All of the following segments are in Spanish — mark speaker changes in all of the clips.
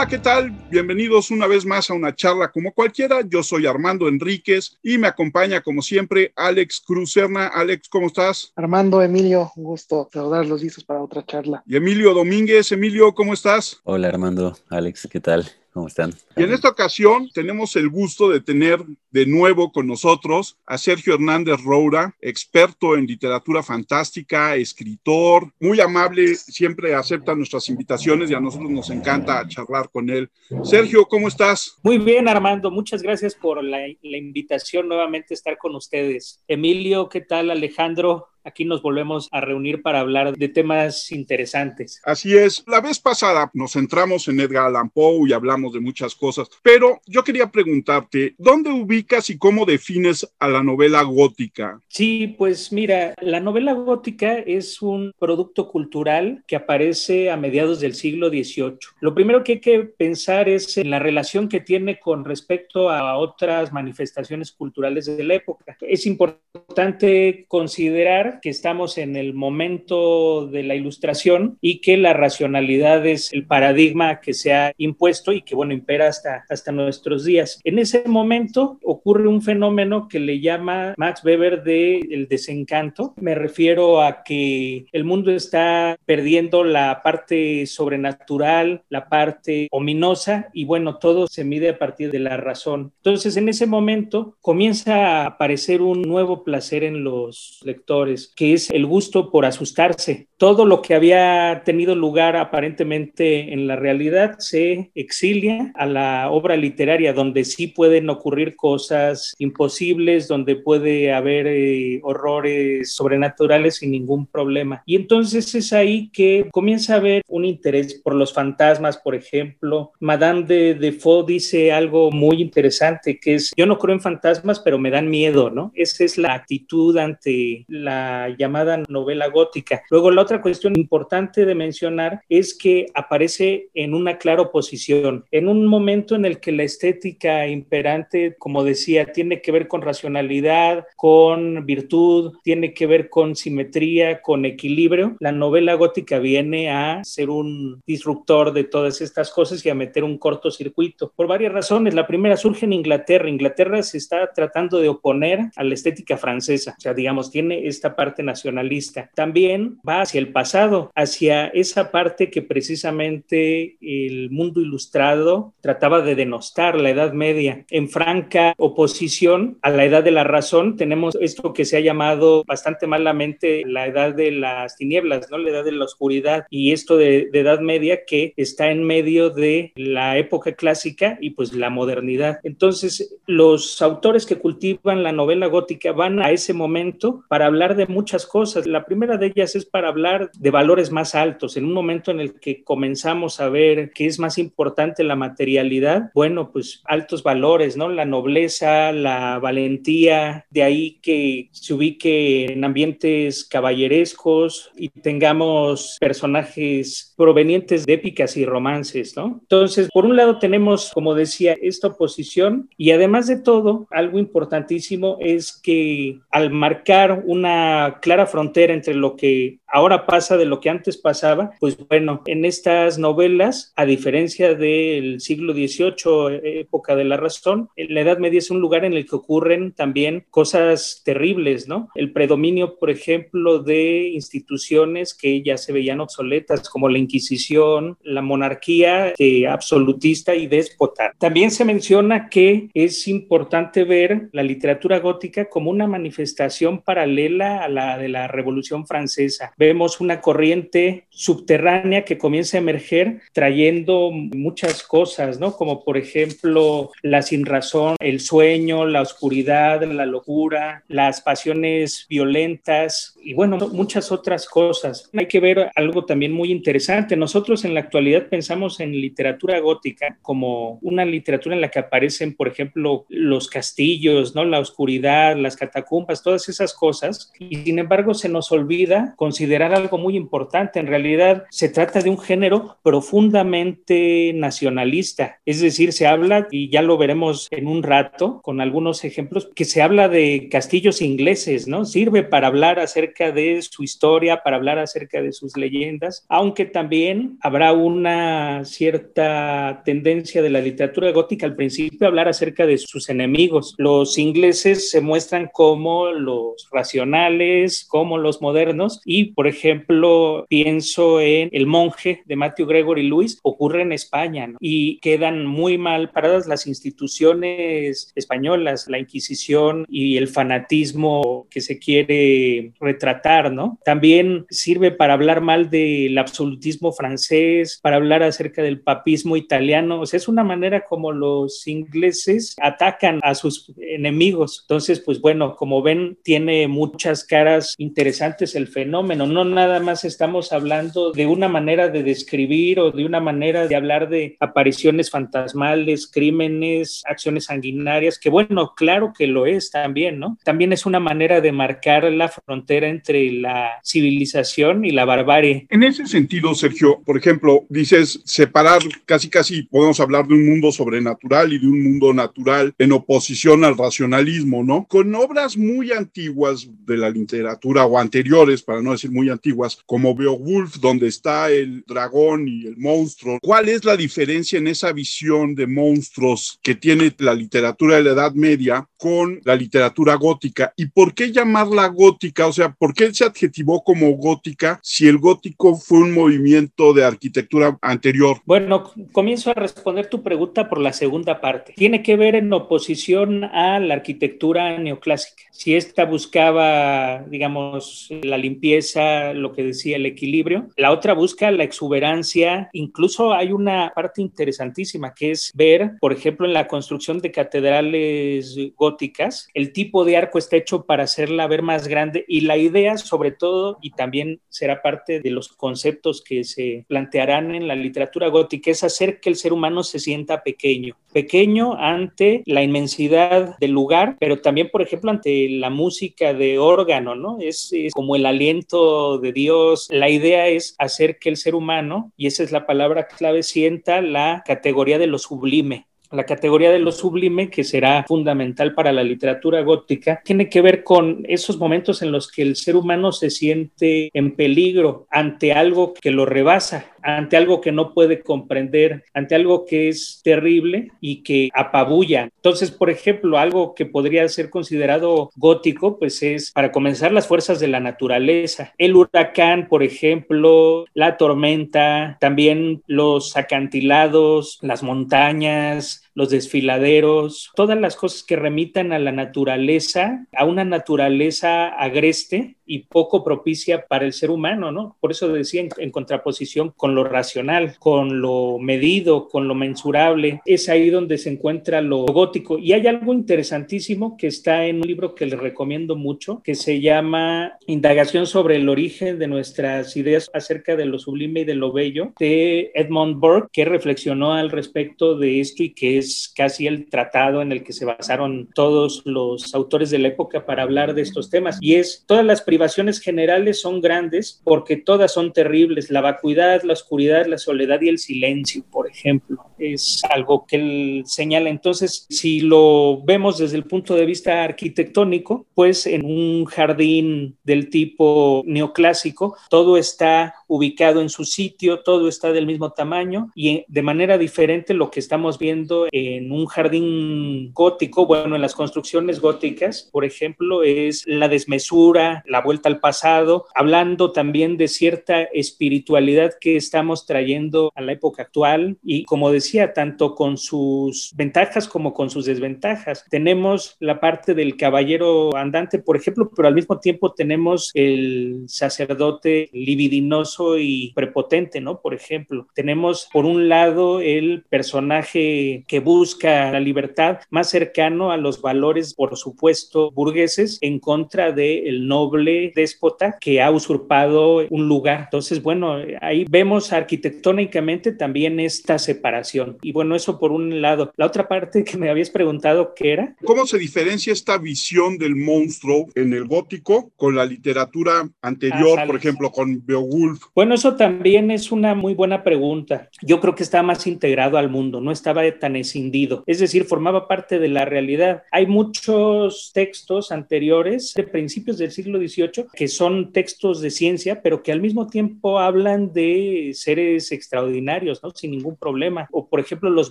Speaker 1: Hola, ¿qué tal? Bienvenidos una vez más a una charla como cualquiera. Yo soy Armando Enríquez y me acompaña como siempre Alex Cruz Serna. Alex, ¿cómo estás?
Speaker 2: Armando, Emilio, un gusto saludarlos listos para otra charla.
Speaker 1: Y Emilio Domínguez, Emilio, ¿cómo estás?
Speaker 3: Hola Armando, Alex, ¿qué tal? ¿Cómo están?
Speaker 1: Y en esta ocasión tenemos el gusto de tener de nuevo con nosotros a Sergio Hernández Roura, experto en literatura fantástica, escritor, muy amable, siempre acepta nuestras invitaciones y a nosotros nos encanta charlar con él. Sergio, ¿cómo estás?
Speaker 4: Muy bien, Armando, muchas gracias por la, la invitación nuevamente a estar con ustedes. Emilio, ¿qué tal? Alejandro, aquí nos volvemos a reunir para hablar de temas interesantes.
Speaker 1: Así es. La vez pasada nos centramos en Edgar Allan Poe y hablamos de muchas cosas, pero yo quería preguntarte, ¿dónde ubicas y cómo defines a la novela gótica?
Speaker 4: Sí, pues mira, la novela gótica es un producto cultural que aparece a mediados del siglo XVIII. Lo primero que hay que pensar es en la relación que tiene con respecto a otras manifestaciones culturales de la época. Es importante considerar que estamos en el momento de la ilustración y que la racionalidad es el paradigma que se ha impuesto y que, bueno, impera hasta, hasta nuestros días. En ese momento ocurre un fenómeno que le llama Max Weber de el desencanto. Me refiero a que el mundo está perdiendo la parte sobrenatural, la parte ominosa y, bueno, todo se mide a partir de la razón. Entonces, en ese momento comienza a aparecer un nuevo placer en los lectores que es el gusto por asustarse. Todo lo que había tenido lugar aparentemente en la realidad se exilia a la obra literaria, donde sí pueden ocurrir cosas imposibles, donde puede haber eh, horrores sobrenaturales sin ningún problema. Y entonces es ahí que comienza a haber un interés por los fantasmas, por ejemplo. Madame de Defoe dice algo muy interesante, que es, yo no creo en fantasmas, pero me dan miedo, ¿no? Esa es la actitud ante la llamada novela gótica. Luego, la otra cuestión importante de mencionar es que aparece en una clara oposición, en un momento en el que la estética imperante, como decía, tiene que ver con racionalidad, con virtud, tiene que ver con simetría, con equilibrio. La novela gótica viene a ser un disruptor de todas estas cosas y a meter un cortocircuito por varias razones. La primera surge en Inglaterra. Inglaterra se está tratando de oponer a la estética francesa, o sea, digamos, tiene esta parte nacionalista. También va hacia el pasado, hacia esa parte que precisamente el mundo ilustrado trataba de denostar, la Edad Media. En franca oposición a la Edad de la Razón, tenemos esto que se ha llamado bastante malamente la Edad de las Tinieblas, ¿no? La Edad de la Oscuridad y esto de, de Edad Media que está en medio de la época clásica y pues la modernidad. Entonces, los autores que cultivan la novela gótica van a ese momento para hablar de muchas cosas. La primera de ellas es para hablar de valores más altos. En un momento en el que comenzamos a ver que es más importante la materialidad, bueno, pues altos valores, ¿no? La nobleza, la valentía, de ahí que se ubique en ambientes caballerescos y tengamos personajes provenientes de épicas y romances, ¿no? Entonces, por un lado tenemos, como decía, esta oposición y además de todo, algo importantísimo es que al marcar una clara frontera entre lo que ahora pasa de lo que antes pasaba, pues bueno, en estas novelas, a diferencia del siglo XVIII, época de la razón, la Edad Media es un lugar en el que ocurren también cosas terribles, ¿no? El predominio, por ejemplo, de instituciones que ya se veían obsoletas, como la Inquisición, la monarquía absolutista y déspota. También se menciona que es importante ver la literatura gótica como una manifestación paralela a la de la Revolución Francesa vemos una corriente subterránea que comienza a emerger trayendo muchas cosas, ¿no? Como por ejemplo la sinrazón, el sueño, la oscuridad, la locura, las pasiones violentas y bueno, muchas otras cosas. Hay que ver algo también muy interesante. Nosotros en la actualidad pensamos en literatura gótica como una literatura en la que aparecen, por ejemplo, los castillos, ¿no? La oscuridad, las catacumbas, todas esas cosas. Y sin embargo se nos olvida considerar considerar algo muy importante. En realidad se trata de un género profundamente nacionalista, es decir, se habla, y ya lo veremos en un rato con algunos ejemplos, que se habla de castillos ingleses, ¿no? Sirve para hablar acerca de su historia, para hablar acerca de sus leyendas, aunque también habrá una cierta tendencia de la literatura gótica al principio a hablar acerca de sus enemigos. Los ingleses se muestran como los racionales, como los modernos, y por ejemplo, pienso en El monje de Matthew Gregory Lewis, ocurre en España, y quedan muy mal paradas las instituciones españolas, la Inquisición y el fanatismo que se quiere retratar, ¿no? También sirve para hablar mal del absolutismo francés, para hablar acerca del papismo italiano, o sea, es una manera como los ingleses atacan a sus enemigos. Entonces, pues bueno, como ven, tiene muchas caras interesantes el fenómeno, no nada más estamos hablando de una manera de describir o de una manera de hablar de apariciones fantasmales, crímenes, acciones sanguinarias, que bueno, claro que lo es también, ¿no? También es una manera de marcar la frontera entre la civilización y la barbarie.
Speaker 1: En ese sentido, Sergio, por ejemplo, dices separar casi casi podemos hablar de un mundo sobrenatural y de un mundo natural en oposición al racionalismo, ¿no? Con obras muy antiguas de la literatura o anteriores, para no decir muy antiguas, como Beowulf, donde está el dragón y el monstruo, ¿cuál es la diferencia en esa visión de monstruos que tiene la literatura de la Edad Media con la literatura gótica? ¿Y por qué llamarla gótica? O sea, ¿por qué se adjetivó como gótica si el gótico fue un movimiento de arquitectura anterior?
Speaker 4: Bueno, comienzo a responder tu pregunta por la segunda parte. Tiene que ver en oposición a la arquitectura neoclásica. Si esta buscaba, digamos, la limpieza, lo que decía el equilibrio, la otra busca la exuberancia. Incluso hay una parte interesantísima que es ver, por ejemplo, en la construcción de catedrales góticas, el tipo de arco está hecho para hacerla ver más grande y la idea, sobre todo, y también será parte de los conceptos que se plantearán en la literatura gótica, es hacer que el ser humano se sienta pequeño, pequeño ante la inmensidad del lugar, pero también, por ejemplo, ante la música de órgano, ¿no? Es, es, como el aliento de Dios. La idea es hacer que el ser humano, y esa es la palabra clave, sienta la categoría de lo sublime, la categoría de lo sublime, que será fundamental para la literatura gótica, tiene que ver con esos momentos en los que el ser humano se siente en peligro ante algo que lo rebasa, ante algo que no puede comprender, ante algo que es terrible y que apabulla. Entonces, por ejemplo, algo que podría ser considerado gótico, pues es, para comenzar, las fuerzas de la naturaleza. El huracán, por ejemplo, la tormenta, también los acantilados, las montañas, los desfiladeros, todas las cosas que remitan a la naturaleza, a una naturaleza agreste y poco propicia para el ser humano, ¿no? Por eso decía en, contraposición con lo racional, con lo medido, con lo mensurable, es ahí donde se encuentra lo gótico. Y hay algo interesantísimo que está en un libro que les recomiendo mucho, que se llama Indagación sobre el origen de nuestras ideas acerca de lo sublime y de lo bello, de Edmund Burke, que reflexionó al respecto de esto y que es casi el tratado en el que se basaron todos los autores de la época para hablar de estos temas. Y es, todas las privaciones generales son grandes porque todas son terribles. La vacuidad, la oscuridad, la soledad y el silencio, por ejemplo, es algo que él señala. Entonces, si lo vemos desde el punto de vista arquitectónico, pues en un jardín del tipo neoclásico, todo está ubicado en su sitio, todo está del mismo tamaño y de manera diferente lo que estamos viendo en un jardín gótico, bueno, en las construcciones góticas, por ejemplo, es la desmesura, la vuelta al pasado, hablando también de cierta espiritualidad que estamos trayendo a la época actual y como decía, tanto con sus ventajas como con sus desventajas. Tenemos la parte del caballero andante, por ejemplo, pero al mismo tiempo tenemos el sacerdote libidinoso y prepotente, ¿no? Por ejemplo, tenemos por un lado el personaje que busca la libertad más cercano a los valores, por supuesto, burgueses en contra del noble déspota que ha usurpado un lugar. Entonces, bueno, ahí vemos arquitectónicamente también esta separación. Y bueno, eso por un lado. La otra parte que me habías preguntado, ¿qué era?
Speaker 1: ¿Cómo se diferencia esta visión del monstruo en el gótico con la literatura anterior,
Speaker 4: Ah,
Speaker 1: por ejemplo, con Beowulf?
Speaker 4: Bueno, eso también es una muy buena pregunta. Yo creo que está más integrado al mundo, no estaba tan escindido. Es decir, formaba parte de la realidad. Hay muchos textos anteriores de principios del siglo XVIII que son textos de ciencia, pero que al mismo tiempo hablan de seres extraordinarios, ¿no? Sin ningún problema. O, por ejemplo, los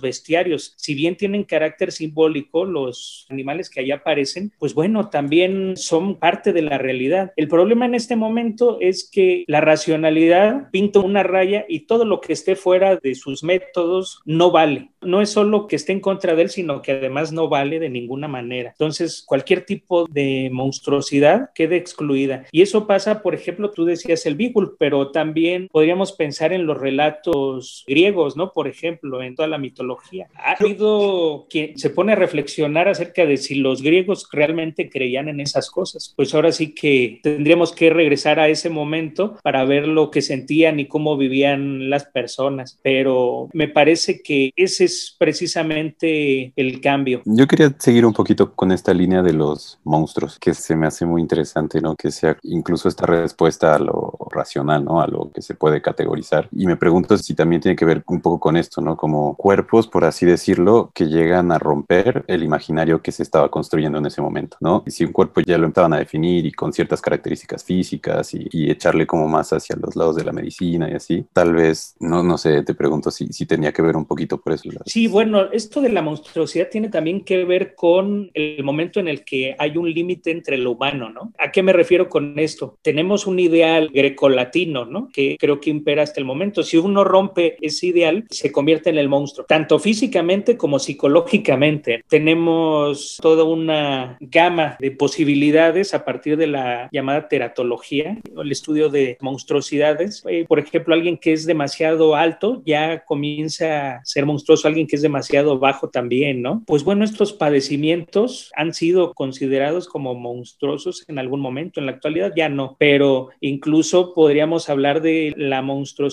Speaker 4: bestiarios. Si bien tienen carácter simbólico, los animales que allá aparecen, pues bueno, también son parte de la realidad. El problema en este momento es que la racionalidad pinta una raya y todo lo que esté fuera de sus métodos no vale. No es solo que esté en contra de él, sino que además no vale de ninguna manera. Entonces, cualquier tipo de monstruosidad queda excluida. Y eso pasa, por ejemplo, tú decías el Beowulf, pero también podríamos pensar en los relatos griegos, ¿no? Por ejemplo, en toda la mitología. Ha habido quien se pone a reflexionar acerca de si los griegos realmente creían en esas cosas. Pues ahora sí que tendríamos que regresar a ese momento para ver lo que sentían y cómo vivían las personas. Pero me parece que ese es precisamente el cambio.
Speaker 3: Yo quería seguir un poquito con esta línea de los monstruos, que se me hace muy interesante, ¿no? Que sea incluso esta respuesta a lo racional, ¿no? A lo que se puede categorizar. Y me pregunto si también tiene que ver un poco con esto, ¿no? Como cuerpos, por así decirlo, que llegan a romper el imaginario que se estaba construyendo en ese momento, ¿no? Y si un cuerpo ya lo empezaban a definir y con ciertas características físicas y, y echarle como más hacia los lados de la medicina y así, tal vez, no, no sé, te pregunto si, si tenía que ver un poquito por eso.
Speaker 4: Sí, bueno, esto de la monstruosidad tiene también que ver con el momento en el que hay un límite entre lo humano, ¿no? ¿A qué me refiero con esto? Tenemos un ideal grecolatino, ¿no? Que creo que impera hasta el momento. Si uno rompe ese ideal, se convierte en el monstruo, tanto físicamente como psicológicamente. Tenemos toda una gama de posibilidades a partir de la llamada teratología, el estudio de monstruosidades. Eh, por ejemplo, alguien que es demasiado alto ya comienza a ser monstruoso, alguien que es demasiado bajo también, ¿no? Pues bueno, estos padecimientos han sido considerados como monstruosos en algún momento, en la actualidad ya no, pero incluso podríamos hablar de la monstruosidad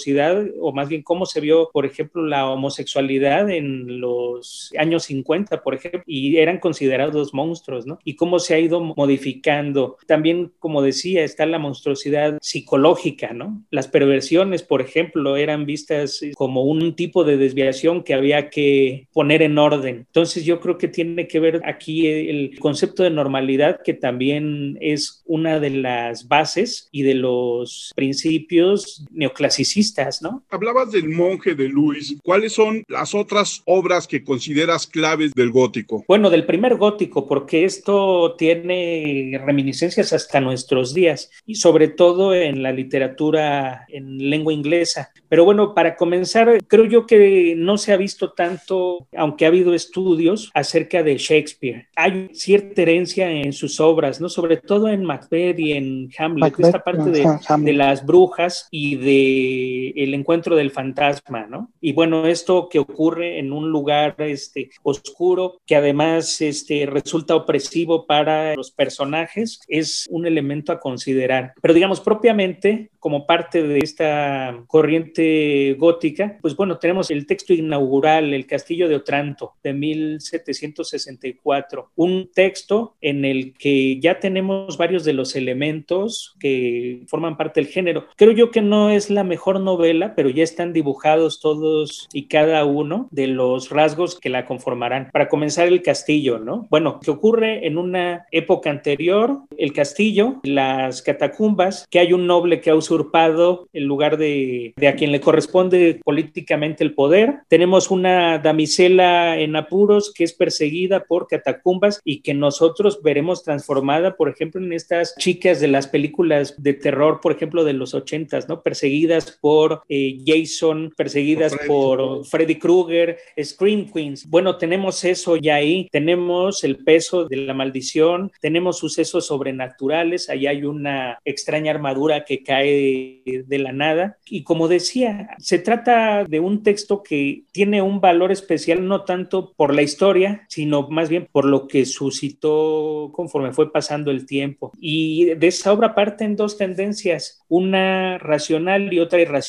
Speaker 4: o más bien cómo se vio, por ejemplo, la homosexualidad en los años 50, por ejemplo, y eran considerados monstruos, ¿no? Y cómo se ha ido modificando. También, como decía, está la monstruosidad psicológica, ¿no? Las perversiones, por ejemplo, eran vistas como un tipo de desviación que había que poner en orden. Entonces yo creo que tiene que ver aquí el concepto de normalidad, que también es una de las bases y de los principios neoclasicistas, ¿no?
Speaker 1: Hablabas del monje de Luis. ¿Cuáles son las otras obras que consideras claves del gótico?
Speaker 4: Bueno, del primer gótico, porque esto tiene reminiscencias hasta nuestros días y sobre todo en la literatura en lengua inglesa. Pero bueno, para comenzar, creo yo que no se ha visto tanto, aunque ha habido estudios acerca de Shakespeare. Hay cierta herencia en sus obras, ¿no? Sobre todo en Macbeth y en Hamlet,
Speaker 2: Macbeth,
Speaker 4: esta parte de, de las brujas y de el encuentro del fantasma, ¿no? Y bueno, esto que ocurre en un lugar este, oscuro, que además este, resulta opresivo para los personajes, es un elemento a considerar. Pero digamos, propiamente, como parte de esta corriente gótica, pues bueno, tenemos el texto inaugural, El Castillo de Otranto, de 1764, un texto en el que ya tenemos varios de los elementos que forman parte del género. Creo yo que no es la mejor novela, pero ya están dibujados todos y cada uno de los rasgos que la conformarán. Para comenzar, el castillo, ¿no? Bueno, que ocurre en una época anterior, el castillo, las catacumbas, que hay un noble que ha usurpado el lugar de, de a quien le corresponde políticamente el poder. Tenemos una damisela en apuros que es perseguida por catacumbas y que nosotros veremos transformada, por ejemplo, en estas chicas de las películas de terror, por ejemplo, de los ochentas, ¿no? Perseguidas por eh, Jason, perseguidas
Speaker 1: Freddy.
Speaker 4: por Freddy Krueger, Scream Queens. Bueno, tenemos eso ya ahí, tenemos el peso de la maldición, tenemos sucesos sobrenaturales, ahí hay una extraña armadura que cae de la nada. Y como decía, se trata de un texto que tiene un valor especial no tanto por la historia, sino más bien por lo que suscitó conforme fue pasando el tiempo. Y de esa obra parten dos tendencias, una racional y otra irracional.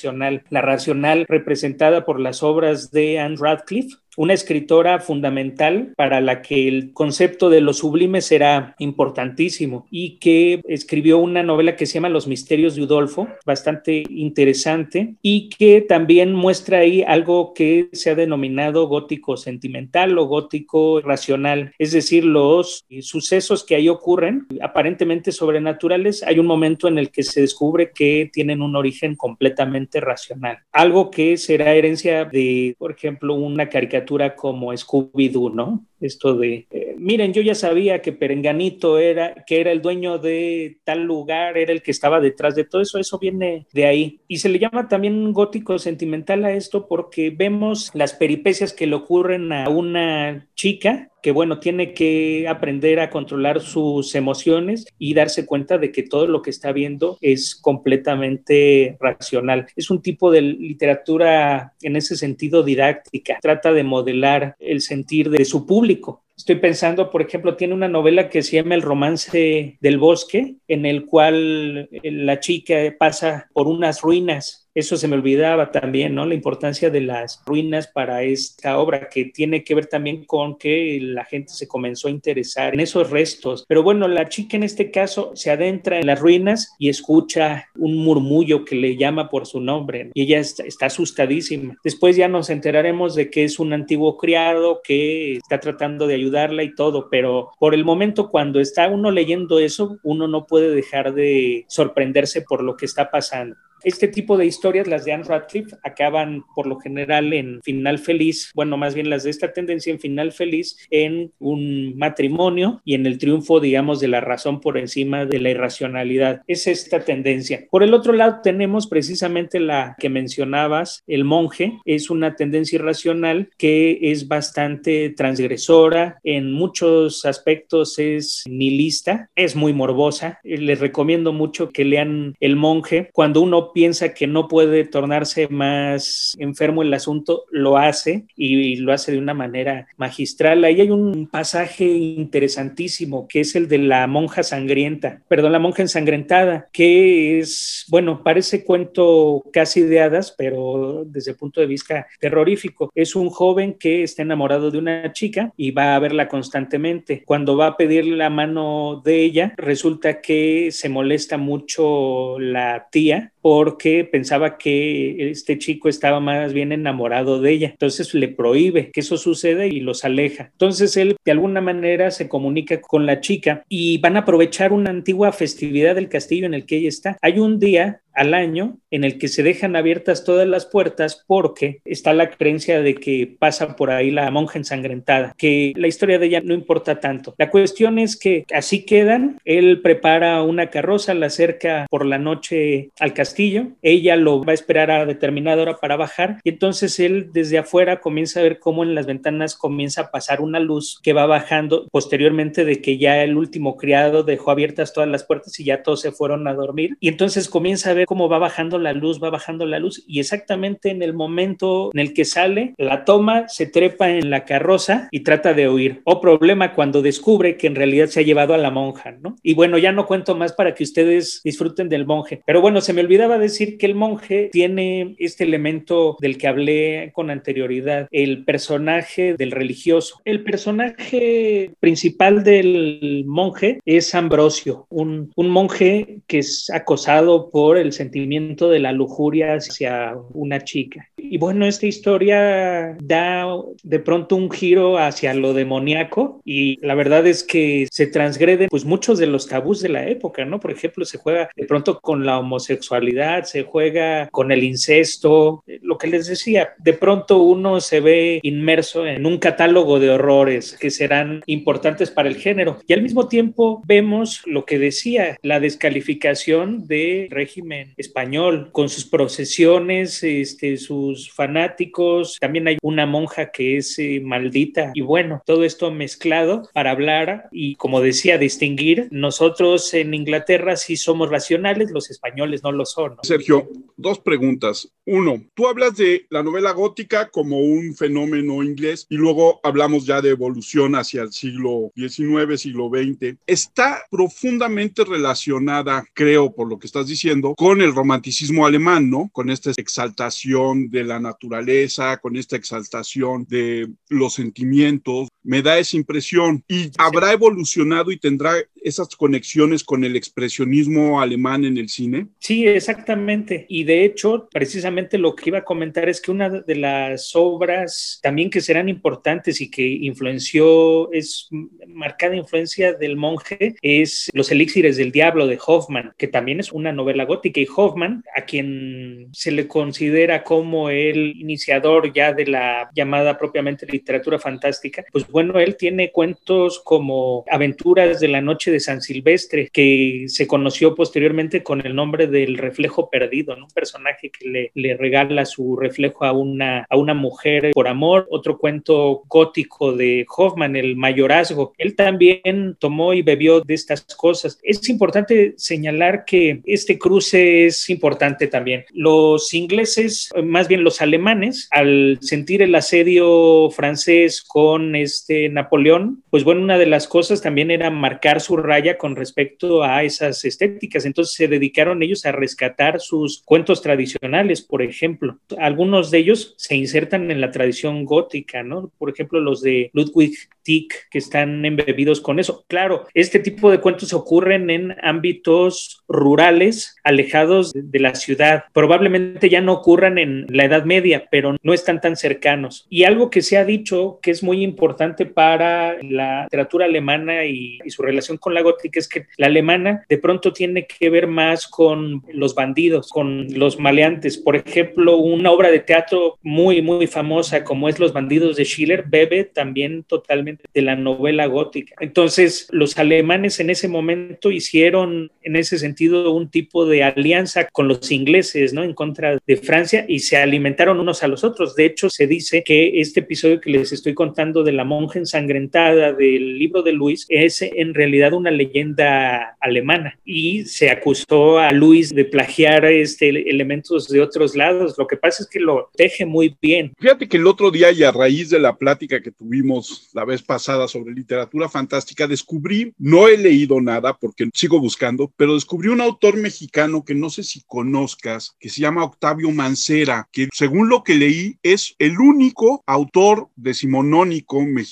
Speaker 4: La racional representada por las obras de Anne Radcliffe una escritora fundamental para la que el concepto de lo sublime será importantísimo y que escribió una novela que se llama Los misterios de Udolfo, bastante interesante y que también muestra ahí algo que se ha denominado gótico sentimental o gótico racional, es decir, los sucesos que ahí ocurren, aparentemente sobrenaturales, hay un momento en el que se descubre que tienen un origen completamente racional, algo que será herencia de, por ejemplo, una caricatura como Scooby-Doo, ¿no? Esto de, eh, miren, yo ya sabía que Perenganito era, que era el dueño de tal lugar, era el que estaba detrás de todo eso, eso viene de ahí. Y se le llama también gótico sentimental a esto porque vemos las peripecias que le ocurren a una chica que bueno, tiene que aprender a controlar sus emociones y darse cuenta de que todo lo que está viendo es completamente racional. Es un tipo de literatura en ese sentido didáctica, trata de modelar el sentir de su público. Estoy pensando, por ejemplo, tiene una novela que se llama El romance del bosque, en el cual la chica pasa por unas ruinas eso se me olvidaba también, ¿no? La importancia de las ruinas para esta obra, que tiene que ver también con que la gente se comenzó a interesar en esos restos. Pero bueno, la chica en este caso se adentra en las ruinas y escucha un murmullo que le llama por su nombre y ella está, asustadísima. Después ya nos enteraremos de que es un antiguo criado que está tratando de ayudarla y todo, pero por el momento cuando está uno leyendo eso, uno no puede dejar de sorprenderse por lo que está pasando. Este tipo de historias, las de Anne Radcliffe, acaban por lo general en final feliz, bueno, más bien las de esta tendencia en final feliz, en un matrimonio y en el triunfo, digamos, de la razón por encima de la irracionalidad. Es esta tendencia. Por el otro lado, tenemos precisamente la que mencionabas, el monje, es una tendencia irracional que es bastante transgresora, en muchos aspectos es nihilista, es muy morbosa. Les recomiendo mucho que lean El monje. Cuando uno piensa que no puede tornarse más enfermo el asunto, lo hace y, lo hace de una manera magistral. Ahí hay un pasaje interesantísimo que es el de la monja sangrienta, perdón, la monja ensangrentada, que es, bueno, parece cuento casi de hadas, pero desde el punto de vista terrorífico. Es un joven que está enamorado de una chica y va a verla constantemente. Cuando va a pedirle la mano de ella, resulta que se molesta mucho la tía porque pensaba que este chico estaba más bien enamorado de ella. Entonces le prohíbe que eso suceda y los aleja. Entonces él de alguna manera se comunica con la chica y van a aprovechar una antigua festividad del castillo en el que ella está. Hay un día al año en el que se dejan abiertas todas las puertas porque está la creencia de que pasa por ahí la monja ensangrentada, que la historia de ella no importa tanto. La cuestión es que así quedan, él prepara una carroza, la acerca por la noche al castillo, ella lo va a esperar a determinada hora para bajar y entonces él desde afuera comienza a ver cómo en las ventanas comienza a pasar una luz que va bajando posteriormente de que ya el último criado dejó abiertas todas las puertas y ya todos se fueron a dormir. Y entonces comienza a ver cómo va bajando la luz, va bajando la luz y exactamente en el momento en el que sale, la toma, se trepa en la carroza y trata de huir. O problema cuando descubre que en realidad se ha llevado a la monja, ¿no? Y bueno, ya no cuento más para que ustedes disfruten del monje. Pero bueno, se me olvidaba decir que el monje tiene este elemento del que hablé con anterioridad, el personaje del religioso. El personaje principal del monje es Ambrosio, un, un monje que es acosado por el sentimiento de la lujuria hacia una chica. Y bueno, esta historia da de pronto un giro hacia lo demoníaco y la verdad es que se transgreden pues muchos de los tabús de la época, ¿no? Por ejemplo, se juega de pronto con la homosexualidad, se juega con el incesto, lo que les decía, de pronto uno se ve inmerso en un catálogo de horrores que serán importantes para el género y al mismo tiempo vemos lo que decía, la descalificación del régimen español, con sus procesiones, este, sus fanáticos. También hay una monja que es eh, maldita. Y bueno, todo esto mezclado para hablar y, como decía, distinguir. Nosotros en Inglaterra sí somos racionales, los españoles no lo son.
Speaker 1: Sergio, dos preguntas. Uno, tú hablas de la novela gótica como un fenómeno inglés y luego hablamos ya de evolución hacia el siglo XIX, siglo XX. Está profundamente relacionada, creo, por lo que estás diciendo, con el romanticismo alemán, ¿no? Con esta exaltación de la naturaleza, con esta exaltación de los sentimientos. Me da esa impresión. Y habrá evolucionado y tendrá esas conexiones con el expresionismo alemán en el cine.
Speaker 4: Sí, exactamente. Y de hecho, precisamente lo que iba a comentar es que una de las obras también que serán importantes y que influenció, es marcada influencia del monje, es Los elixires del diablo de Hoffman, que también es una novela gótica. Y Hoffman, a quien se le considera como el iniciador ya de la llamada propiamente literatura fantástica, pues bueno, él tiene cuentos como Aventuras de la Noche de San Silvestre, que se conoció posteriormente con el nombre del reflejo perdido, un personaje que le, le regala su reflejo a una, a una mujer por amor. Otro cuento gótico de Hoffman, El Mayorazgo. Él también tomó y bebió de estas cosas. Es importante señalar que este cruce es importante también. Los ingleses, más bien los alemanes, al sentir el asedio francés con este Napoleón, pues bueno, una de las cosas también era marcar su raya con respecto a esas estéticas. Entonces se dedicaron ellos a rescatar sus cuentos tradicionales, por ejemplo. Algunos de ellos se insertan en la tradición gótica, ¿no? Por ejemplo, los de Ludwig Tieck, que están embebidos con eso. Claro, este tipo de cuentos ocurren en ámbitos rurales, alejados de la ciudad. Probablemente ya no ocurran en la Edad Media, pero no están tan cercanos. Y algo que se ha dicho que es muy importante para la literatura alemana y, y su relación con la gótica es que la alemana de pronto tiene que ver más con los bandidos, con los maleantes. Por ejemplo, una obra de teatro muy, muy famosa como es Los bandidos de Schiller bebe también totalmente de la novela gótica. Entonces, los alemanes en ese momento hicieron en ese sentido un tipo de alianza con los ingleses, ¿no? En contra de Francia y se alimentaron unos a los otros. De hecho, se dice que este episodio que les estoy contando de la monja ensangrentada del libro de Luis es en realidad una leyenda alemana y se acusó a Luis de plagiar este, elementos de otros lados. Lo que pasa es que lo teje muy bien.
Speaker 1: Fíjate que el otro día y a raíz de la plática que tuvimos la vez pasada sobre literatura fantástica, descubrí, no he leído nada porque sigo buscando, pero descubrí un autor mexicano que no sé si conozcas, que se llama Octavio Mancera, que según lo que leí es el único autor decimonónico mexicano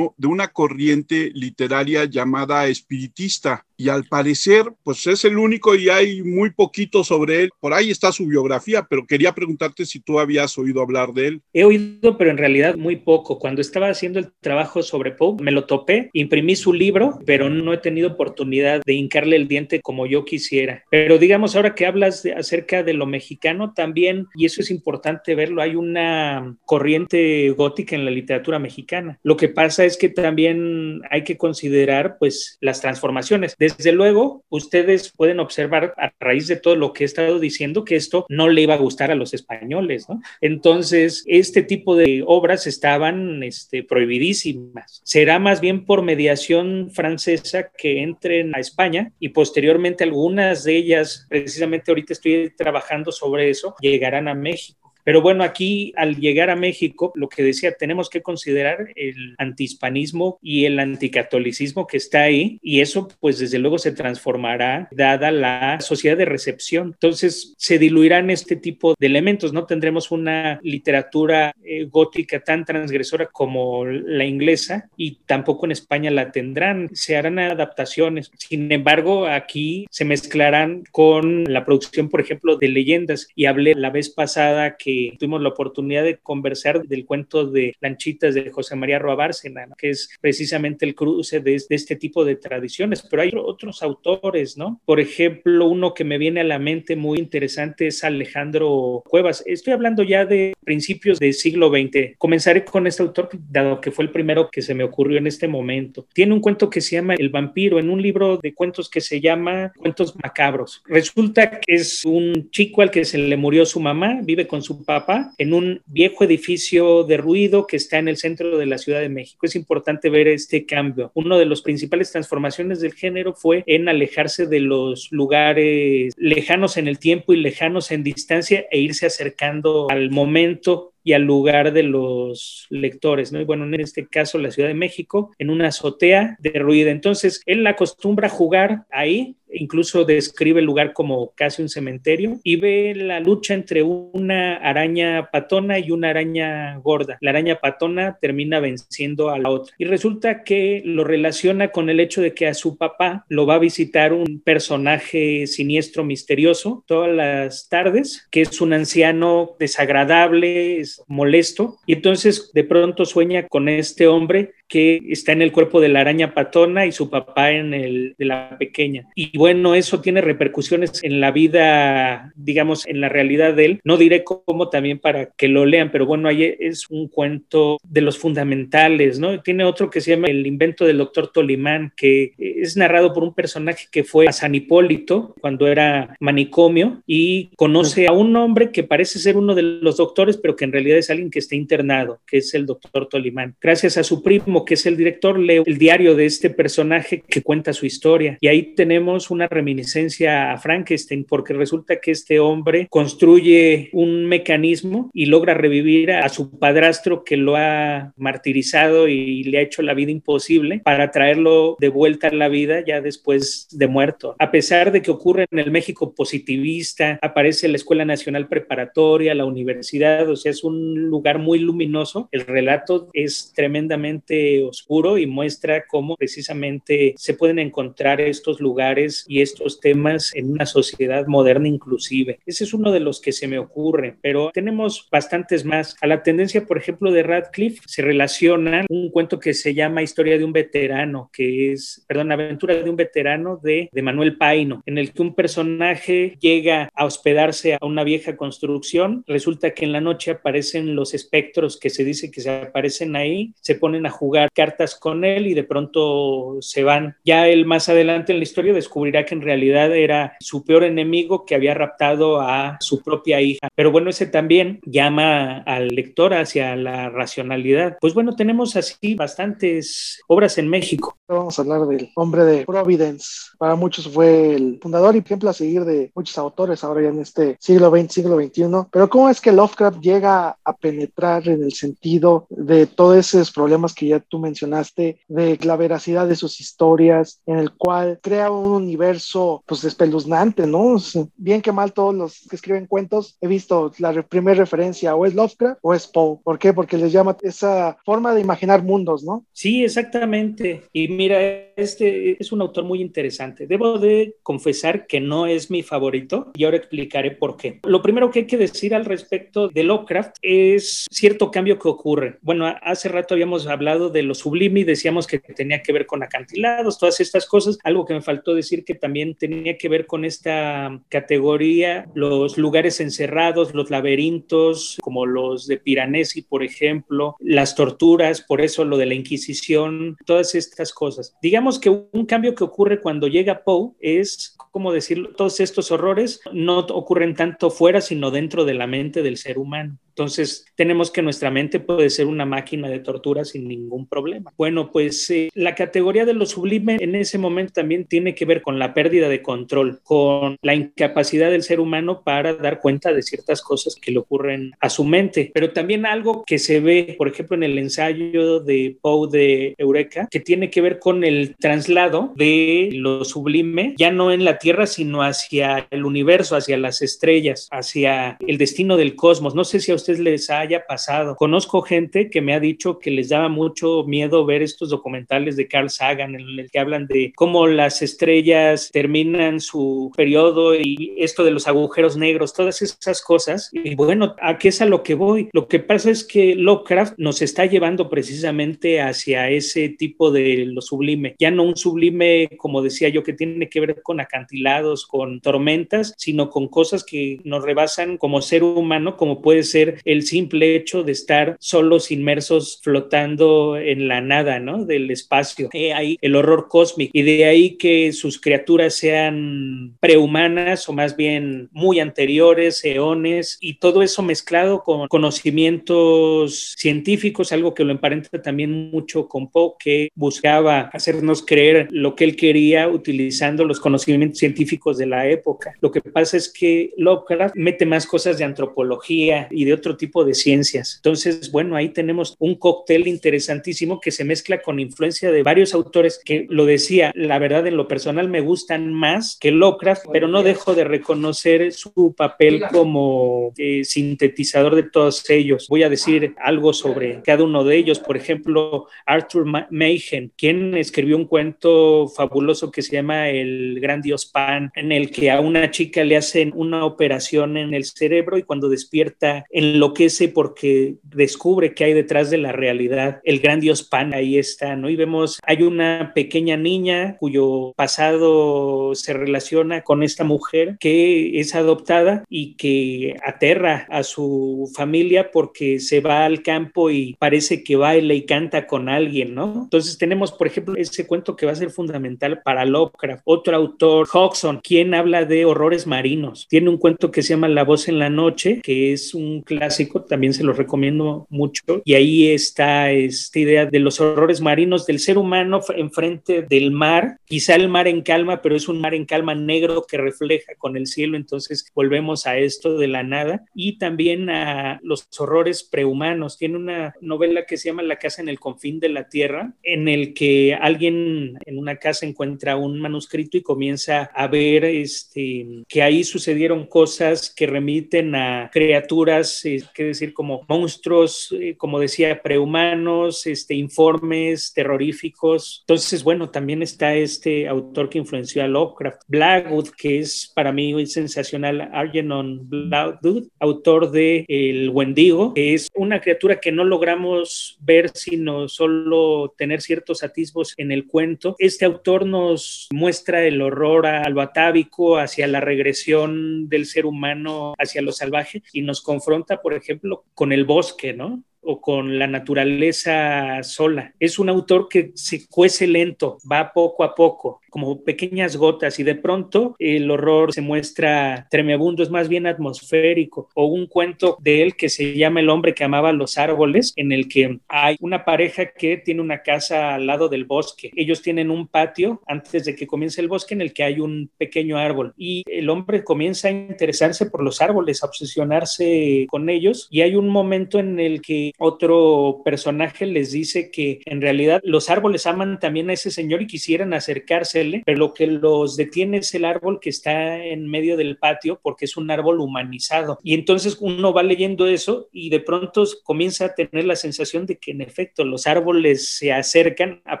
Speaker 1: de una corriente literaria llamada espiritista y al parecer, pues es el único y hay muy poquito sobre él. Por ahí está su biografía, pero quería preguntarte si tú habías oído hablar de él.
Speaker 4: He oído, pero en realidad muy poco. Cuando estaba haciendo el trabajo sobre Poe, me lo topé, imprimí su libro, pero no he tenido oportunidad de hincarle el diente como yo quisiera. Pero digamos, ahora que hablas de, acerca de lo mexicano, también, y eso es importante verlo, hay una corriente gótica en la literatura mexicana. Lo que pasa es que también hay que considerar, pues, las transformaciones. De desde luego, ustedes pueden observar a raíz de todo lo que he estado diciendo que esto no le iba a gustar a los españoles, ¿no? Entonces, este tipo de obras estaban este, prohibidísimas. Será más bien por mediación francesa que entren a España y posteriormente algunas de ellas, precisamente ahorita estoy trabajando sobre eso, llegarán a México. Pero bueno, aquí al llegar a México, lo que decía, tenemos que considerar el antihispanismo y el anticatolicismo que está ahí y eso pues desde luego se transformará dada la sociedad de recepción. Entonces se diluirán este tipo de elementos, no tendremos una literatura eh, gótica tan transgresora como la inglesa y tampoco en España la tendrán, se harán adaptaciones. Sin embargo, aquí se mezclarán con la producción, por ejemplo, de leyendas y hablé la vez pasada que tuvimos la oportunidad de conversar del cuento de Lanchitas de José María Roa Bárcena, que es precisamente el cruce de, de, este tipo de tradiciones, pero hay otros autores, ¿no? Por ejemplo, uno que me viene a la mente muy interesante es Alejandro Cuevas. Estoy hablando ya de principios del siglo XX. Comenzaré con este autor, dado que fue el primero que se me ocurrió en este momento. Tiene un cuento que se llama El vampiro, en un libro de cuentos que se llama Cuentos Macabros. Resulta que es un chico al que se le murió su mamá, vive con su Papa en un viejo edificio derruido que está en el centro de la Ciudad de México. Es importante ver este cambio. Una de las principales transformaciones del género fue en alejarse de los lugares lejanos en el tiempo y lejanos en distancia e irse acercando al momento y al lugar de los lectores, ¿no? Y bueno, en este caso la Ciudad de México, en una azotea derruida. Entonces, él acostumbra jugar ahí incluso describe el lugar como casi un cementerio y ve la lucha entre una araña patona y una araña gorda. La araña patona termina venciendo a la otra y resulta que lo relaciona con el hecho de que a su papá lo va a visitar un personaje siniestro, misterioso, todas las tardes, que es un anciano desagradable, es molesto y entonces de pronto sueña con este hombre que está en el cuerpo de la araña patona y su papá en el de la pequeña. Y bueno, eso tiene repercusiones en la vida, digamos, en la realidad de él. No diré cómo también para que lo lean, pero bueno, ahí es un cuento de los fundamentales, ¿no? Tiene otro que se llama El invento del doctor Tolimán, que es narrado por un personaje que fue a San Hipólito cuando era manicomio y conoce a un hombre que parece ser uno de los doctores, pero que en realidad es alguien que está internado, que es el doctor Tolimán. Gracias a su primo que es el director, lee el diario de este personaje que cuenta su historia. Y ahí tenemos una reminiscencia a Frankenstein, porque resulta que este hombre construye un mecanismo y logra revivir a su padrastro que lo ha martirizado y le ha hecho la vida imposible para traerlo de vuelta a la vida ya después de muerto. A pesar de que ocurre en el México positivista, aparece la Escuela Nacional Preparatoria, la universidad, o sea, es un lugar muy luminoso. El relato es tremendamente oscuro y muestra cómo precisamente se pueden encontrar estos lugares y estos temas en una sociedad moderna inclusive. Ese es uno de los que se me ocurre, pero tenemos bastantes más. A la tendencia, por ejemplo, de Radcliffe se relaciona un cuento que se llama Historia de un veterano, que es, perdón, Aventura de un veterano de, de Manuel Paino, en el que un personaje llega a hospedarse a una vieja construcción, resulta que en la noche aparecen los espectros que se dice que se aparecen ahí, se ponen a jugar cartas con él y de pronto se van. Ya él más adelante en la historia descubrirá que en realidad era su peor enemigo que había raptado a su propia hija. Pero bueno, ese también llama al lector hacia la racionalidad. Pues bueno, tenemos así bastantes obras en México.
Speaker 2: Vamos a hablar del hombre de Providence. Para muchos fue el fundador y ejemplo a seguir de muchos autores ahora ya en este siglo XX, siglo XXI. Pero ¿cómo es que Lovecraft llega a penetrar en el sentido de todos esos problemas que ya tú mencionaste, de la veracidad de sus historias, en el cual crea un universo pues espeluznante, ¿no? Bien que mal todos los que escriben cuentos, he visto la primera referencia o es Lovecraft o es Poe. ¿Por qué? Porque les llama esa forma de imaginar mundos, ¿no?
Speaker 4: Sí, exactamente. Y mira, este es un autor muy interesante. Debo de confesar que no es mi favorito y ahora explicaré por qué. Lo primero que hay que decir al respecto de Lovecraft es cierto cambio que ocurre. Bueno, hace rato habíamos hablado de lo sublime y decíamos que tenía que ver con acantilados, todas estas cosas. Algo que me faltó decir que también tenía que ver con esta categoría, los lugares encerrados, los laberintos, como los de Piranesi, por ejemplo, las torturas, por eso lo de la Inquisición, todas estas cosas. Digamos que un cambio que ocurre cuando llega Poe es, como decirlo, todos estos horrores no ocurren tanto fuera, sino dentro de la mente del ser humano. Entonces, tenemos que nuestra mente puede ser una máquina de tortura sin ningún problema. Bueno, pues eh, la categoría de lo sublime en ese momento también tiene que ver con la pérdida de control, con la incapacidad del ser humano para dar cuenta de ciertas cosas que le ocurren a su mente. Pero también algo que se ve, por ejemplo, en el ensayo de Poe de Eureka, que tiene que ver con el traslado de lo sublime, ya no en la Tierra, sino hacia el universo, hacia las estrellas, hacia el destino del cosmos. No sé si a usted les haya pasado. Conozco gente que me ha dicho que les daba mucho miedo ver estos documentales de Carl Sagan en el que hablan de cómo las estrellas terminan su periodo y esto de los agujeros negros, todas esas cosas. Y bueno, ¿a qué es a lo que voy? Lo que pasa es que Lovecraft nos está llevando precisamente hacia ese tipo de lo sublime. Ya no un sublime, como decía yo, que tiene que ver con acantilados, con tormentas, sino con cosas que nos rebasan como ser humano, como puede ser el simple hecho de estar solos, inmersos, flotando en la nada, ¿no? Del espacio. De ahí el horror cósmico y de ahí que sus criaturas sean prehumanas o más bien muy anteriores, eones, y todo eso mezclado con conocimientos científicos, algo que lo emparenta también mucho con Poe, que buscaba hacernos creer lo que él quería utilizando los conocimientos científicos de la época. Lo que pasa es que Lovecraft mete más cosas de antropología y de otro tipo de ciencias. Entonces, bueno, ahí tenemos un cóctel interesantísimo que se mezcla con influencia de varios autores que lo decía, la verdad en lo personal me gustan más que Lovecraft, pero no dejo de reconocer su papel como eh, sintetizador de todos ellos. Voy a decir algo sobre cada uno de ellos. Por ejemplo, Arthur Mayhem, quien escribió un cuento fabuloso que se llama El Gran Dios Pan, en el que a una chica le hacen una operación en el cerebro y cuando despierta enloquece porque descubre que hay detrás de la realidad. El Gran Dios Pan ahí está, ¿no? Y vemos, hay una pequeña niña cuyo pasado se relaciona con esta mujer que es adoptada y que aterra a su familia porque se va al campo y parece que baila y canta con alguien, ¿no? Entonces tenemos, por ejemplo, ese cuento que va a ser fundamental para Lovecraft. Otro autor, Hodgson, quien habla de horrores marinos. Tiene un cuento que se llama La voz en la noche, que es un clásico, también se lo recomiendo mucho. Y ahí está esta idea de los horrores marinos del ser humano enfrente del mar, quizá el mar en calma, pero es un mar en calma negro que refleja con el cielo, entonces volvemos a esto de la nada. Y también a los horrores prehumanos. Tiene una novela que se llama La casa en el confín de la tierra, en el que alguien en una casa encuentra un manuscrito y comienza a ver este, que ahí sucedieron cosas que remiten a criaturas, eh, que decir, como monstruos, eh, como decía, prehumanos, este, informes terroríficos. Entonces, bueno, también está este autor que influenció a Lovecraft, Blackwood, que es para mí sensacional, Argenon Blackwood, autor de El Wendigo, que es una criatura que no logramos ver sino solo tener ciertos atisbos en el cuento. Este autor nos muestra el horror a lo atávico, hacia la regresión del ser humano hacia lo salvaje y nos confronta, por ejemplo, con el bosque, ¿no? O con la naturaleza sola. Es un autor que se cuece lento, va poco a poco como pequeñas gotas y de pronto el horror se muestra tremebundo, es más bien atmosférico. O un cuento de él que se llama El hombre que amaba los árboles, en el que hay una pareja que tiene una casa al lado del bosque. Ellos tienen un patio antes de que comience el bosque en el que hay un pequeño árbol y el hombre comienza a interesarse por los árboles, a obsesionarse con ellos y hay un momento en el que otro personaje les dice que en realidad los árboles aman también a ese señor y quisieran acercarse pero lo que los detiene es el árbol que está en medio del patio porque es un árbol humanizado. Y entonces uno va leyendo eso y de pronto comienza a tener la sensación de que en efecto los árboles se acercan a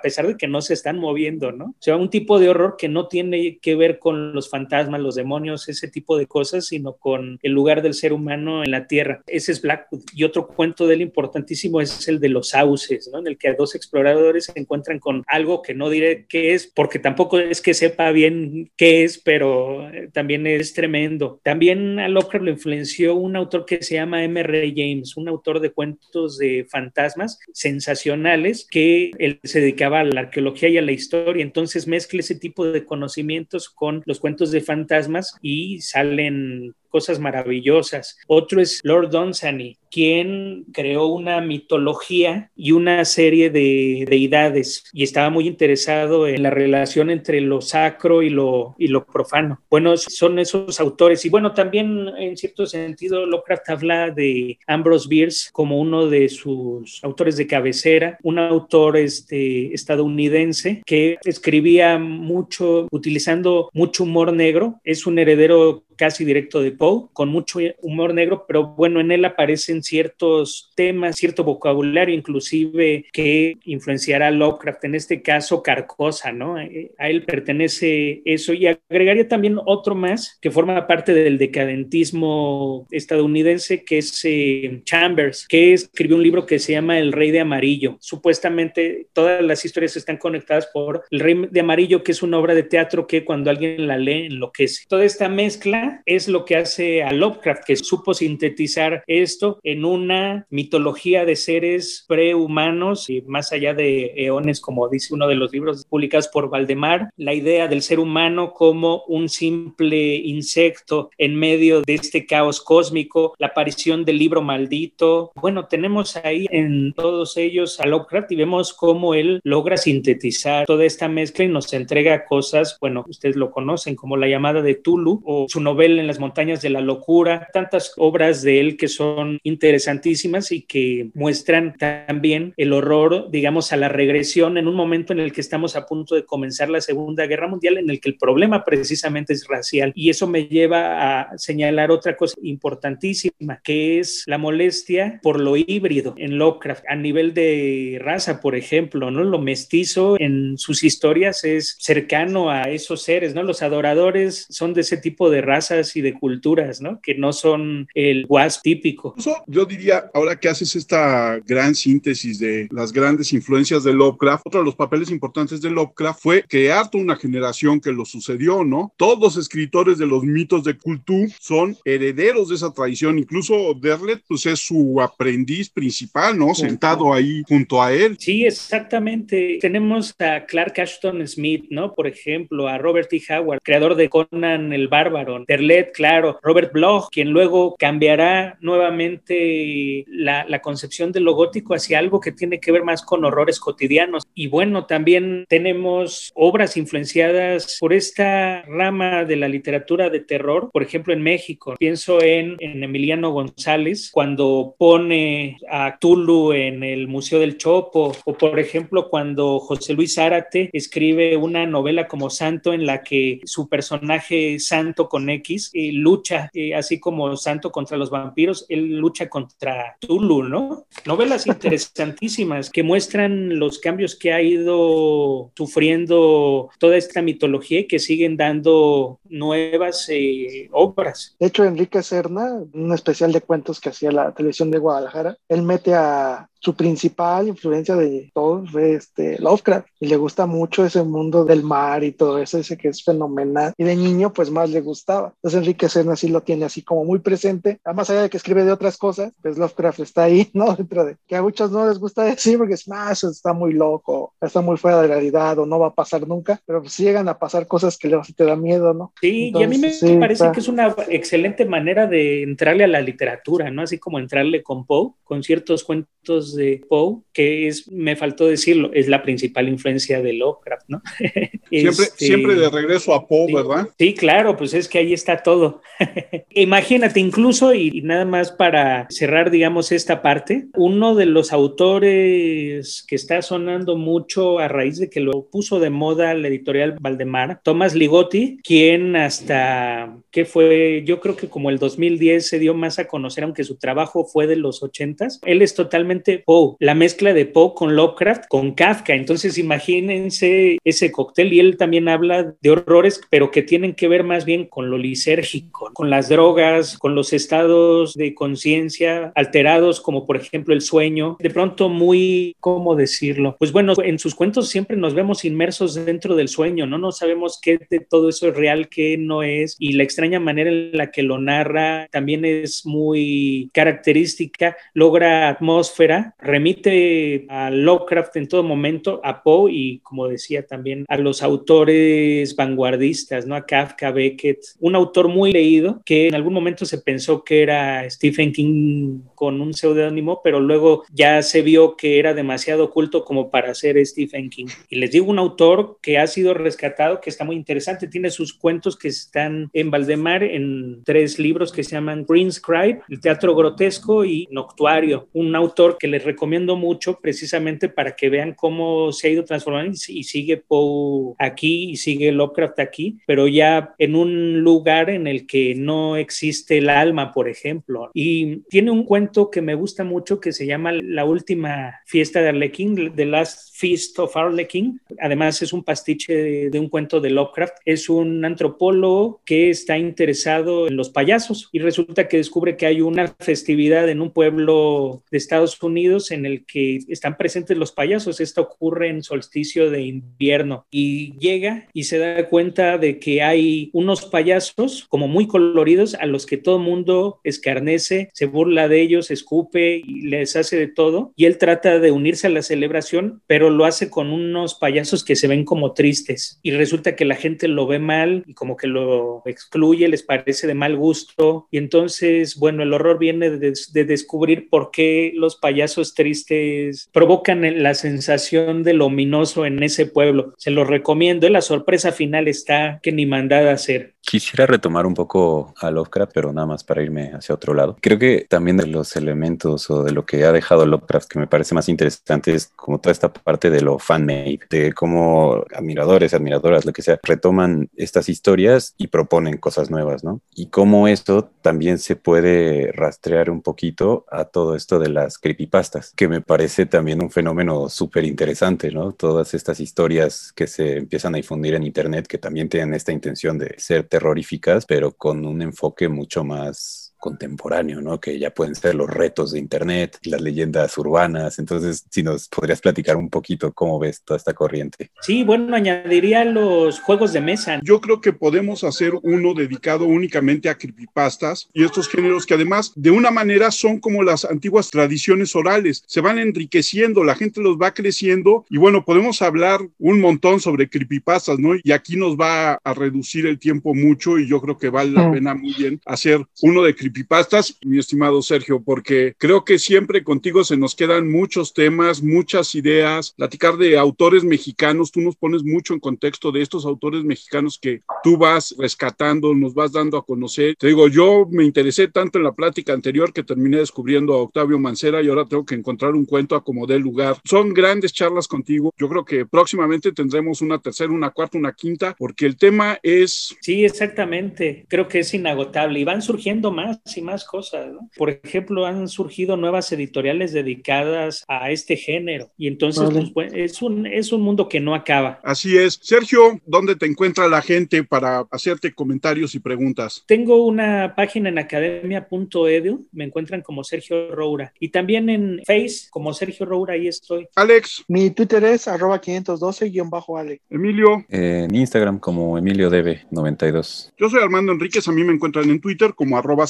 Speaker 4: pesar de que no se están moviendo, ¿no? O sea, un tipo de horror que no tiene que ver con los fantasmas, los demonios, ese tipo de cosas, sino con el lugar del ser humano en la tierra. Ese es Blackwood. Y otro cuento de él importantísimo es el de los sauces, ¿no? En el que dos exploradores se encuentran con algo que no diré qué es, porque tampoco es que sepa bien qué es, pero eh, también es tremendo. También a Lovecraft lo influenció un autor que se llama M.R. James, un autor de cuentos de fantasmas sensacionales que él se dedicaba a la arqueología y a la historia. Entonces mezcla ese tipo de conocimientos con los cuentos de fantasmas y salen cosas maravillosas. Otro es Lord Dunsany, quien creó una mitología y una serie de deidades y estaba muy interesado en la relación entre lo sacro y lo, y lo profano. Bueno, son esos autores y bueno, también en cierto sentido Lovecraft habla de Ambrose Bierce como uno de sus autores de cabecera, un autor este, estadounidense que escribía mucho utilizando mucho humor negro, es un heredero casi directo de Poe, con mucho humor negro, pero bueno, en él aparecen ciertos temas, cierto vocabulario inclusive que influenciará a Lovecraft, en este caso Carcosa, ¿no? Eh, a él pertenece eso y agregaría también otro más que forma parte del decadentismo estadounidense, que es eh, Chambers, que escribió un libro que se llama El Rey de Amarillo. Supuestamente todas las historias están conectadas por El Rey de Amarillo, que es una obra de teatro que cuando alguien la lee enloquece. Toda esta mezcla es lo que hace a Lovecraft, que supo sintetizar esto en una mitología de seres prehumanos y más allá de eones, como dice uno de los libros publicados por Valdemar, la idea del ser humano como un simple insecto en medio de este caos cósmico, la aparición del libro maldito. Bueno, tenemos ahí en todos ellos a Lovecraft y vemos cómo él logra sintetizar toda esta mezcla y nos entrega cosas, bueno, ustedes lo conocen como la llamada de Tulu o su novela En las montañas de la locura, tantas obras de él que son interesantísimas y que muestran también el horror, digamos, a la regresión en un momento en el que estamos a punto de comenzar la Segunda Guerra Mundial, en el que el problema precisamente es racial. Y eso me lleva a señalar otra cosa importantísima, que es la molestia por lo híbrido en Lovecraft, a nivel de raza, por ejemplo, ¿no? Lo mestizo en sus historias es cercano a esos seres, ¿no? Los adoradores son de ese tipo de razas y de culturas, ¿no? Que no son el wasp típico.
Speaker 1: yo diría, ahora que haces esta gran síntesis de las grandes influencias de Lovecraft, otro de los papeles importantes de Lovecraft fue crear toda una generación que lo sucedió, ¿no? Todos los escritores de los mitos de Cthulhu son herederos de esa tradición, incluso Derlet, pues es su aprendiz principal, ¿no? Sentado ahí junto a él.
Speaker 4: Sí, exactamente. Tenemos a Clark Ashton Smith, ¿no? Por ejemplo, a Robert T. Howard, creador de Conan el Bárbaro, Derlet, claro, Robert Bloch, quien luego cambiará nuevamente la, la concepción de lo gótico hacia algo que tiene que ver más con horrores cotidianos. Y bueno, también tenemos obras influenciadas por esta rama de la literatura de terror, por ejemplo, en México. Pienso en, en Emiliano González, cuando pone a Tulu en el Museo del Chopo, o por ejemplo, cuando José Luis Zárate escribe una novela como Santo en la que su personaje Santo con X eh, lucha, eh, así como Santo contra los vampiros, él lucha contra Tulu, ¿no? Novelas interesantísimas que muestran los cambios que ha ido sufriendo toda esta mitología y que siguen dando nuevas eh, obras.
Speaker 2: De hecho, Enrique Serna, un especial de cuentos que hacía la televisión de Guadalajara, él mete a su principal influencia de todos fue este Lovecraft y le gusta mucho ese mundo del mar y todo eso, ese que es fenomenal y de niño pues más le gustaba. Entonces Enrique Serna sí lo tiene así como muy presente, más allá de que escribe de otras cosas, pues Lovecraft está ahí, ¿no? Dentro de que a muchos no les gusta decir porque es más, está muy loco, está muy fuera de la realidad o no va a pasar nunca, pero pues llegan a pasar cosas que le, te da miedo, ¿no?
Speaker 4: Sí, y a mí me parece que es una excelente manera de entrarle a la literatura, ¿no? Así como entrarle con Poe, con ciertos cuentos de Poe, que es, me faltó decirlo, es la principal influencia de Lovecraft, ¿no?
Speaker 1: Siempre, este, siempre de regreso a Poe, ¿verdad?
Speaker 4: Sí, claro, pues es que ahí está todo. Imagínate, incluso, y, nada más para cerrar, digamos, esta parte, uno de los autores que está sonando mucho a raíz de que lo puso de moda la editorial Valdemar, Tomás Ligotti, quien hasta, ¿qué fue? Yo creo que como el 2010 se dio más a conocer, aunque su trabajo fue de los 80s, él es totalmente Poe, la mezcla de Poe con Lovecraft, con Kafka. Entonces imagínense ese cóctel y él también habla de horrores, pero que tienen que ver más bien con lo lisérgico, con las drogas, con los estados de conciencia alterados, como por ejemplo el sueño. De pronto muy, ¿cómo decirlo? Pues bueno, en sus cuentos siempre nos vemos inmersos dentro del sueño, ¿no? No sabemos qué de todo eso es real, qué no es, y la extraña manera en la que lo narra también es muy característica, logra atmósfera remite a Lovecraft en todo momento, a Poe y, como decía también, a los autores vanguardistas, ¿no? A Kafka, Beckett, un autor muy leído que en algún momento se pensó que era Stephen King con un seudónimo, pero luego ya se vio que era demasiado oculto como para ser Stephen King. Y les digo, un autor que ha sido rescatado, que está muy interesante, tiene sus cuentos que están en Valdemar en tres libros que se llaman Green Scribe, El Teatro Grotesco y Noctuario, un autor que les recomiendo mucho precisamente para que vean cómo se ha ido transformando y sigue Poe aquí y sigue Lovecraft aquí, pero ya en un lugar en el que no existe el alma, por ejemplo. Y tiene un cuento que me gusta mucho que se llama La última fiesta de Arlequín, The Last Feast of Arlequín. Además es un pastiche de, de un cuento de Lovecraft. Es un antropólogo que está interesado en los payasos y resulta que descubre que hay una festividad en un pueblo de Estados Unidos en el que están presentes los payasos. Esto ocurre en solsticio de invierno y llega y se da cuenta de que hay unos payasos como muy coloridos a los que todo mundo escarnece, se burla de ellos, escupe y les hace de todo. Y él trata de unirse a la celebración, pero lo hace con unos payasos que se ven como tristes y resulta que la gente lo ve mal y como que lo excluye, les parece de mal gusto y entonces, bueno, el horror viene de, de descubrir por qué los payasos tristes provocan la sensación de lo ominoso en ese pueblo. Se lo recomiendo, la sorpresa final está que ni mandada a hacer.
Speaker 3: Quisiera retomar un poco a Lovecraft, pero nada más para irme hacia otro lado. Creo que también de los elementos o de lo que ha dejado Lovecraft que me parece más interesante es como toda esta parte de lo fan-made, de cómo admiradores, admiradoras, lo que sea, retoman estas historias y proponen cosas nuevas, ¿no? Y cómo esto también se puede rastrear un poquito a todo esto de las creepypastas, que me parece también un fenómeno súper interesante, ¿no? Todas estas historias que se empiezan a difundir en Internet que también tienen esta intención de ser terroríficas, pero con un enfoque mucho más contemporáneo, ¿no? Que ya pueden ser los retos de Internet, las leyendas urbanas. Entonces, si nos podrías platicar un poquito cómo ves toda esta corriente.
Speaker 4: Sí, bueno, añadiría los juegos de mesa.
Speaker 1: Yo creo que podemos hacer uno dedicado únicamente a creepypastas y estos géneros que además de una manera son como las antiguas tradiciones orales, se van enriqueciendo, la gente los va creciendo y bueno, podemos hablar un montón sobre creepypastas, ¿no? Y aquí nos va a reducir el tiempo mucho y yo creo que vale la pena muy bien hacer uno de creepypastas creepypastas, mi estimado Sergio, porque creo que siempre contigo se nos quedan muchos temas, muchas ideas, platicar de autores mexicanos, tú nos pones mucho en contexto de estos autores mexicanos que tú vas rescatando, nos vas dando a conocer. Te digo, yo me interesé tanto en la plática anterior que terminé descubriendo a Octavio Mancera y ahora tengo que encontrar un cuento a como dé lugar. Son grandes charlas contigo. Yo creo que próximamente tendremos una tercera, una cuarta, una quinta, porque el tema es...
Speaker 4: Sí, exactamente. Creo que es inagotable y van surgiendo más y más cosas. Por ejemplo, han surgido nuevas editoriales dedicadas a este género y entonces pues, es, un, es un mundo que no acaba.
Speaker 1: Así es. Sergio, ¿dónde te encuentra la gente para hacerte comentarios y preguntas?
Speaker 4: Tengo una página en academia.edu, me encuentran como Sergio Roura y también en Face como Sergio Roura, ahí estoy.
Speaker 1: Alex.
Speaker 2: Mi Twitter es arroba 512-Alex.
Speaker 1: Emilio.
Speaker 3: en Instagram como Emilio Debe 92.
Speaker 1: Yo soy Armando Enríquez, a mí me encuentran en Twitter como arroba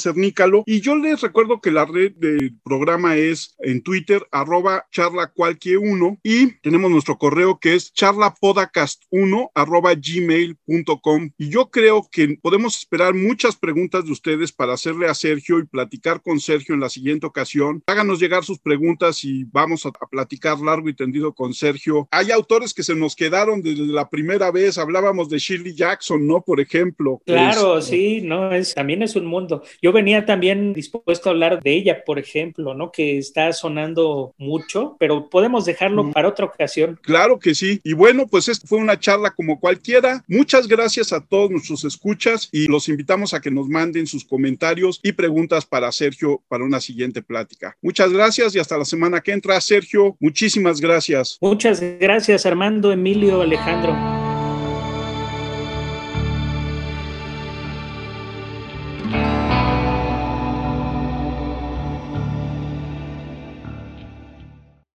Speaker 1: Y yo les recuerdo que la red del programa es en Twitter, arroba charla cualquier uno. Y tenemos nuestro correo que es charlapodcast1 arroba gmail.com. Y yo creo que podemos esperar muchas preguntas de ustedes para hacerle a Sergio y platicar con Sergio en la siguiente ocasión. Háganos llegar sus preguntas y vamos a, platicar largo y tendido con Sergio. Hay autores que se nos quedaron desde la primera vez. Hablábamos de Shirley Jackson, ¿no? Por ejemplo.
Speaker 4: Claro, sí, no, es, también es un mundo. Yo venía también dispuesto a hablar de ella, por ejemplo, ¿no? Que está sonando mucho, pero podemos dejarlo para otra ocasión.
Speaker 1: Claro que sí. Y bueno, pues esta fue una charla como cualquiera. Muchas gracias a todos nuestros escuchas y los invitamos a que nos manden sus comentarios y preguntas para Sergio para una siguiente plática. Muchas gracias y hasta la semana que entra. Sergio, muchísimas gracias.
Speaker 4: Muchas gracias, Armando, Emilio, Alejandro.